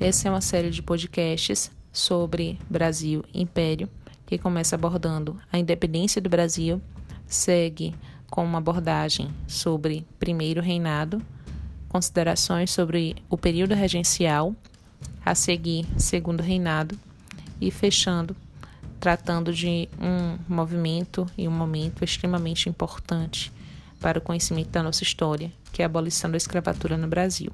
Essa é uma série de podcasts sobre Brasil Império que começa abordando a independência do Brasil, segue com uma abordagem sobre primeiro reinado, considerações sobre o período regencial, a seguir segundo reinado e fechando tratando de um movimento e um momento extremamente importante para o conhecimento da nossa história, que é a abolição da escravatura no Brasil.